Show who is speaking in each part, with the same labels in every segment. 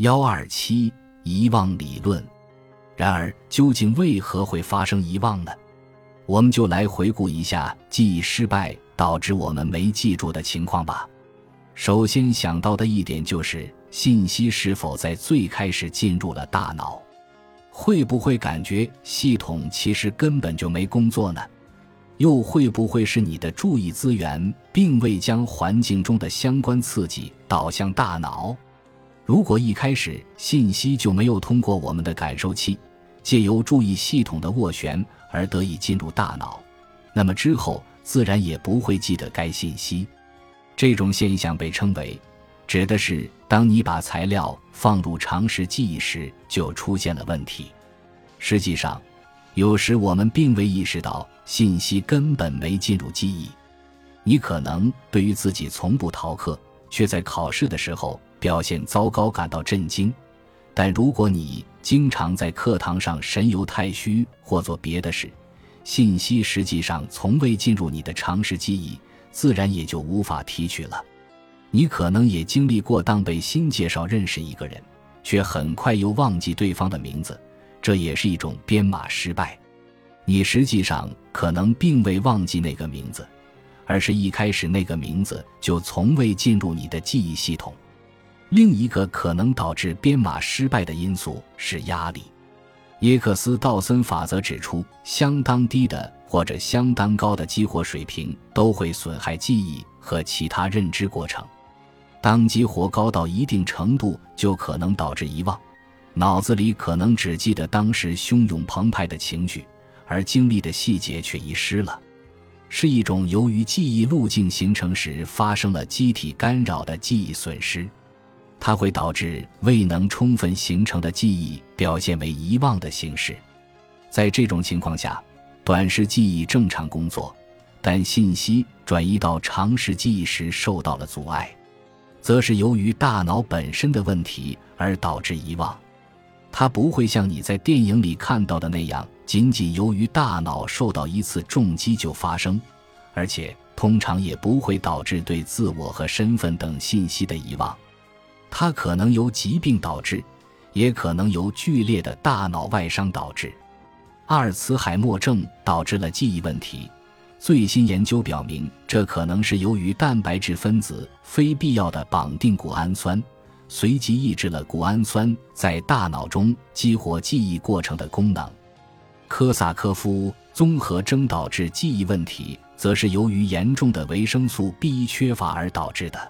Speaker 1: 幺二七遗忘理论。然而，究竟为何会发生遗忘呢？我们就来回顾一下记忆失败导致我们没记住的情况吧。首先想到的一点就是，信息是否在最开始进入了大脑？会不会感觉系统其实根本就没工作呢？又会不会是你的注意资源并未将环境中的相关刺激导向大脑？如果一开始信息就没有通过我们的感受器，借由注意系统的斡旋而得以进入大脑，那么之后自然也不会记得该信息。这种现象被称为，指的是当你把材料放入常识记忆时就出现了问题。实际上，有时我们并未意识到信息根本没进入记忆。你可能对于自己从不逃课，却在考试的时候表现糟糕感到震惊。但如果你经常在课堂上神游太虚或做别的事，信息实际上从未进入你的常识记忆，自然也就无法提取了。你可能也经历过当被新介绍认识一个人，却很快又忘记对方的名字，这也是一种编码失败。你实际上可能并未忘记那个名字，而是一开始那个名字就从未进入你的记忆系统。另一个可能导致编码失败的因素是压力。耶克斯道森法则指出，相当低的或者相当高的激活水平都会损害记忆和其他认知过程。当激活高到一定程度，就可能导致遗忘，脑子里可能只记得当时汹涌澎湃的情绪，而经历的细节却遗失了，是一种由于记忆路径形成时发生了机体干扰的记忆损失。它会导致未能充分形成的记忆表现为遗忘的形式。在这种情况下，短时记忆正常工作，但信息转移到长时记忆时受到了阻碍，则是由于大脑本身的问题而导致遗忘。它不会像你在电影里看到的那样，仅仅由于大脑受到一次重击就发生，而且通常也不会导致对自我和身份等信息的遗忘。它可能由疾病导致，也可能由剧烈的大脑外伤导致。阿尔茨海默症导致了记忆问题。最新研究表明，这可能是由于蛋白质分子非必要的绑定谷氨酸，随即抑制了谷氨酸在大脑中激活记忆过程的功能。科萨科夫综合征导致记忆问题，则是由于严重的维生素 B 缺乏而导致的。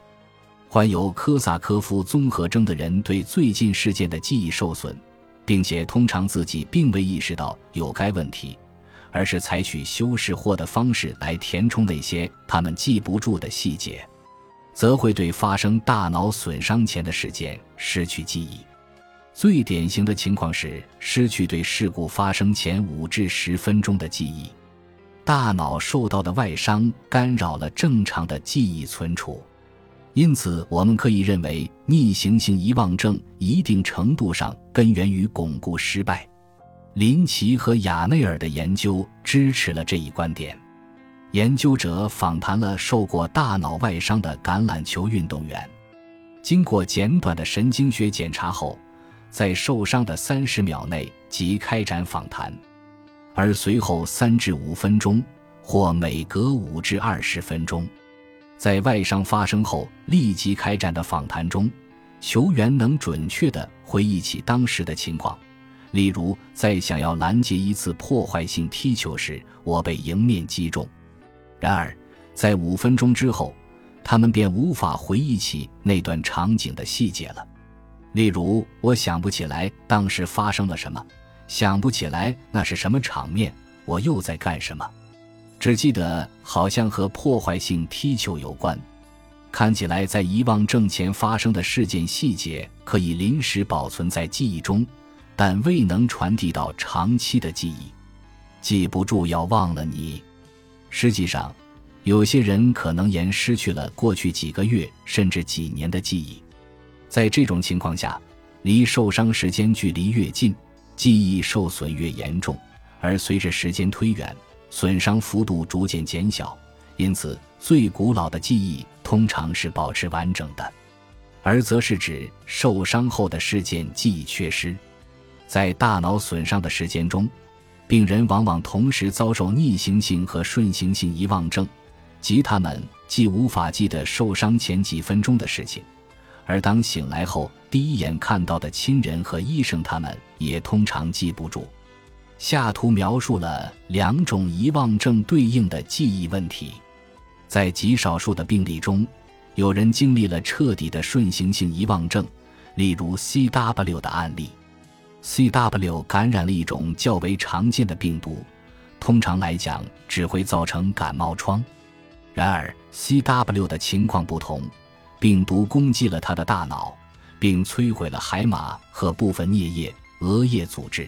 Speaker 1: 患有科萨科夫综合征的人对最近事件的记忆受损，并且通常自己并未意识到有该问题，而是采取修饰或的方式来填充那些他们记不住的细节，则会对发生大脑损伤前的事件失去记忆。最典型的情况是失去对事故发生前五至十分钟的记忆，大脑受到的外伤干扰了正常的记忆存储。因此，我们可以认为逆行性遗忘症一定程度上根源于巩固失败。林奇和雅内尔的研究支持了这一观点。研究者访谈了受过大脑外伤的橄榄球运动员，经过简短的神经学检查后，在受伤的三十秒内即开展访谈，而随后三至五分钟或每隔五至二十分钟。在外伤发生后立即开展的访谈中，球员能准确地回忆起当时的情况，例如在想要拦截一次破坏性踢球时，我被迎面击中。然而，在五分钟之后，他们便无法回忆起那段场景的细节了。例如，我想不起来当时发生了什么，想不起来那是什么场面，我又在干什么。只记得好像和破坏性踢球有关，看起来在遗忘症前发生的事件细节可以临时保存在记忆中，但未能传递到长期的记忆。记不住要忘了你。实际上，有些人可能延失去了过去几个月甚至几年的记忆。在这种情况下，离受伤时间距离越近，记忆受损越严重，而随着时间推远。损伤幅度逐渐减小，因此最古老的记忆通常是保持完整的。而则是指受伤后的事件记忆缺失。在大脑损伤的时间中，病人往往同时遭受逆行性和顺行性遗忘症，即他们既无法记得受伤前几分钟的事情，而当醒来后第一眼看到的亲人和医生，他们也通常记不住。下图描述了两种遗忘症对应的记忆问题，在极少数的病例中。有人经历了彻底的顺行性遗忘症，例如 CW 的案例。CW 感染了一种较为常见的病毒，通常来讲只会造成感冒疮。然而 CW 的情况不同，病毒攻击了他的大脑，并摧毁了海马和部分颞叶、额叶组织，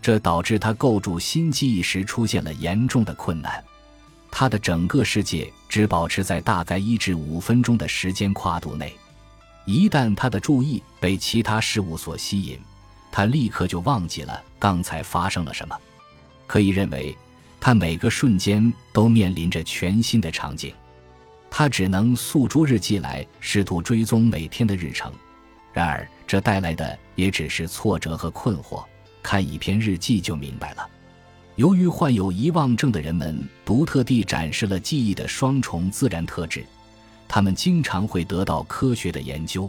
Speaker 1: 这导致他构筑新记忆时出现了严重的困难。他的整个世界只保持在大概一至五分钟的时间跨度内，一旦他的注意被其他事物所吸引，他立刻就忘记了刚才发生了什么。可以认为，他每个瞬间都面临着全新的场景。他只能诉诸日记来试图追踪每天的日程，然而这带来的也只是挫折和困惑。看一篇日记就明白了。由于患有遗忘症的人们独特地展示了记忆的双重自然特质，他们经常会得到科学的研究。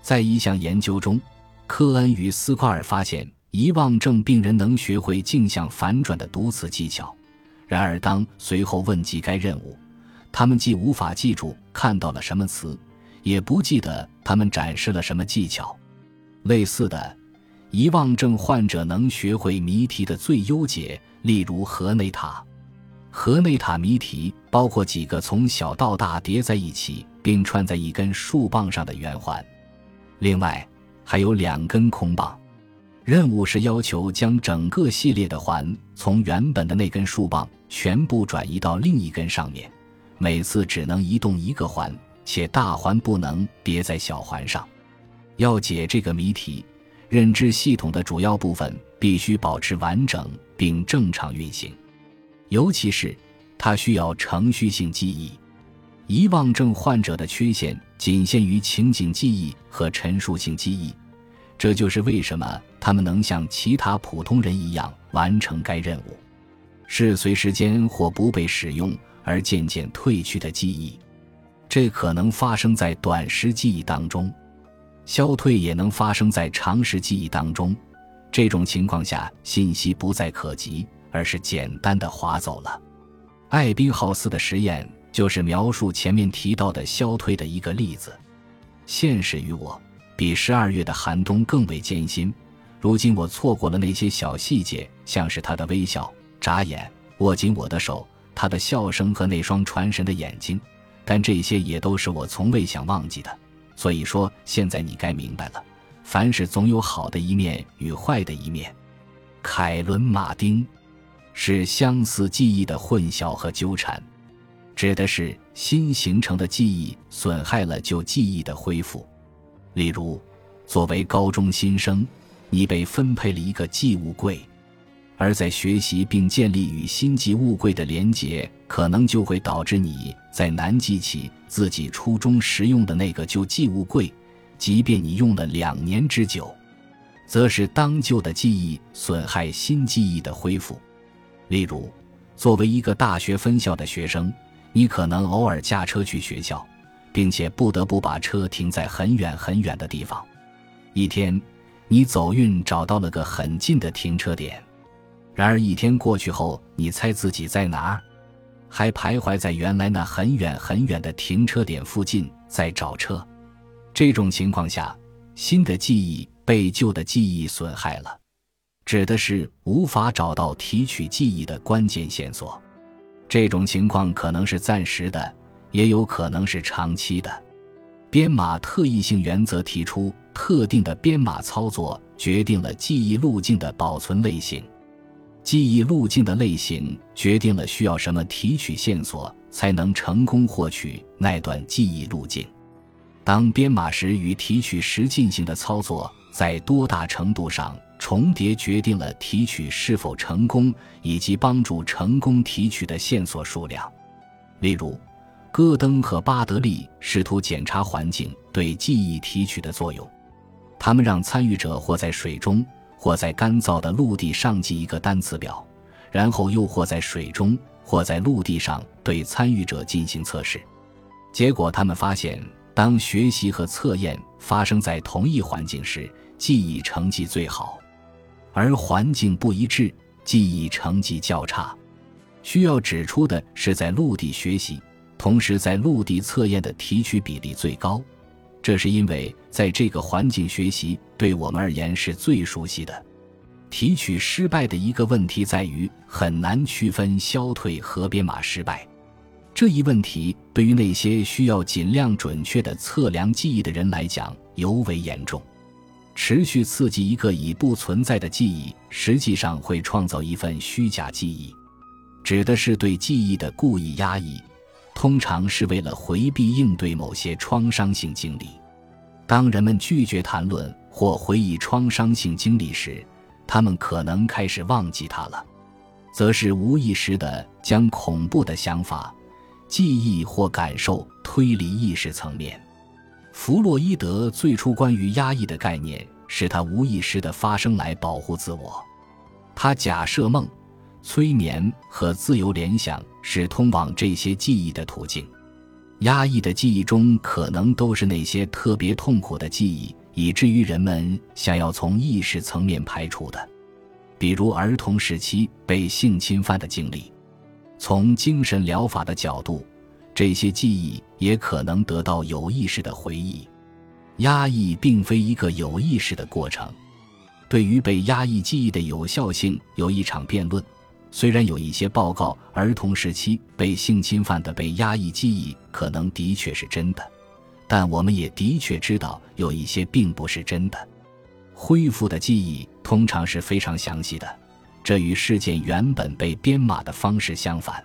Speaker 1: 在一项研究中，科恩与斯夸尔发现，遗忘症病人能学会镜像反转的读词技巧。然而，当随后问及该任务，他们既无法记住看到了什么词，也不记得他们展示了什么技巧。类似的。遗忘症患者能学会谜题的最优解，例如河内塔。河内塔谜题包括几个从小到大叠在一起并串在一根树棒上的圆环，另外还有两根空棒。任务是要求将整个系列的环从原本的那根树棒全部转移到另一根上面，每次只能移动一个环，且大环不能叠在小环上。要解这个谜题。认知系统的主要部分必须保持完整并正常运行，尤其是它需要程序性记忆。遗忘症患者的缺陷仅限于情景记忆和陈述性记忆，这就是为什么他们能像其他普通人一样完成该任务，是随时间或不被使用而渐渐褪去的记忆。这可能发生在短时记忆当中。消退也能发生在长时记忆当中，这种情况下，信息不再可及，而是简单的划走了。艾宾浩斯的实验就是描述前面提到的消退的一个例子。现实与我比十二月的寒冬更为艰辛。如今我错过了那些小细节，像是他的微笑、眨眼、握紧我的手、他的笑声和那双传神的眼睛，但这些也都是我从未想忘记的。所以说，现在你该明白了，凡事总有好的一面与坏的一面。凯伦·马丁是相似记忆的混淆和纠缠，指的是新形成的记忆损害了旧记忆的恢复。例如，作为高中新生，你被分配了一个记物柜。而在学习并建立与新记物柜的连结，可能就会导致你在难记起自己初中时用的那个旧记物柜，即便你用了两年之久，则是当旧的记忆损害新记忆的恢复。例如，作为一个大学分校的学生，你可能偶尔驾车去学校，并且不得不把车停在很远很远的地方。一天，你走运找到了个很近的停车点。然而一天过去后，你猜自己在哪儿？还徘徊在原来那很远很远的停车点附近，在找车。这种情况下，新的记忆被旧的记忆损害了，指的是无法找到提取记忆的关键线索。这种情况可能是暂时的，也有可能是长期的。编码特异性原则提出，特定的编码操作决定了记忆路径的保存类型。记忆路径的类型决定了需要什么提取线索才能成功获取那段记忆路径。当编码时与提取时进行的操作在多大程度上重叠，决定了提取是否成功以及帮助成功提取的线索数量。例如，戈登和巴德利试图检查环境对记忆提取的作用。他们让参与者或在水中，或在干燥的陆地上记一个单词表，然后又或在水中，或在陆地上对参与者进行测试。结果，他们发现，当学习和测验发生在同一环境时，记忆成绩最好；而环境不一致，记忆成绩较差。需要指出的是，在陆地学习，同时在陆地测验的提取比例最高。这是因为，在这个环境学习对我们而言是最熟悉的。提取失败的一个问题在于，很难区分消退和编码失败。这一问题对于那些需要尽量准确的测量记忆的人来讲尤为严重。持续刺激一个已不存在的记忆，实际上会创造一份虚假记忆，指的是对记忆的故意压抑。通常是为了回避应对某些创伤性经历。当人们拒绝谈论或回忆创伤性经历时，他们可能开始忘记它了，则是无意识地将恐怖的想法、记忆或感受推离意识层面。弗洛伊德最初关于压抑的概念是他无意识的发生来保护自我。他假设梦。催眠和自由联想是通往这些记忆的途径。压抑的记忆中可能都是那些特别痛苦的记忆，以至于人们想要从意识层面排除的，比如儿童时期被性侵犯的经历。从精神疗法的角度，这些记忆也可能得到有意识的回忆。压抑并非一个有意识的过程。对于被压抑记忆的有效性，有一场辩论。虽然有一些报告，儿童时期被性侵犯的被压抑记忆可能的确是真的，但我们也的确知道有一些并不是真的。恢复的记忆通常是非常详细的，这与事件原本被编码的方式相反。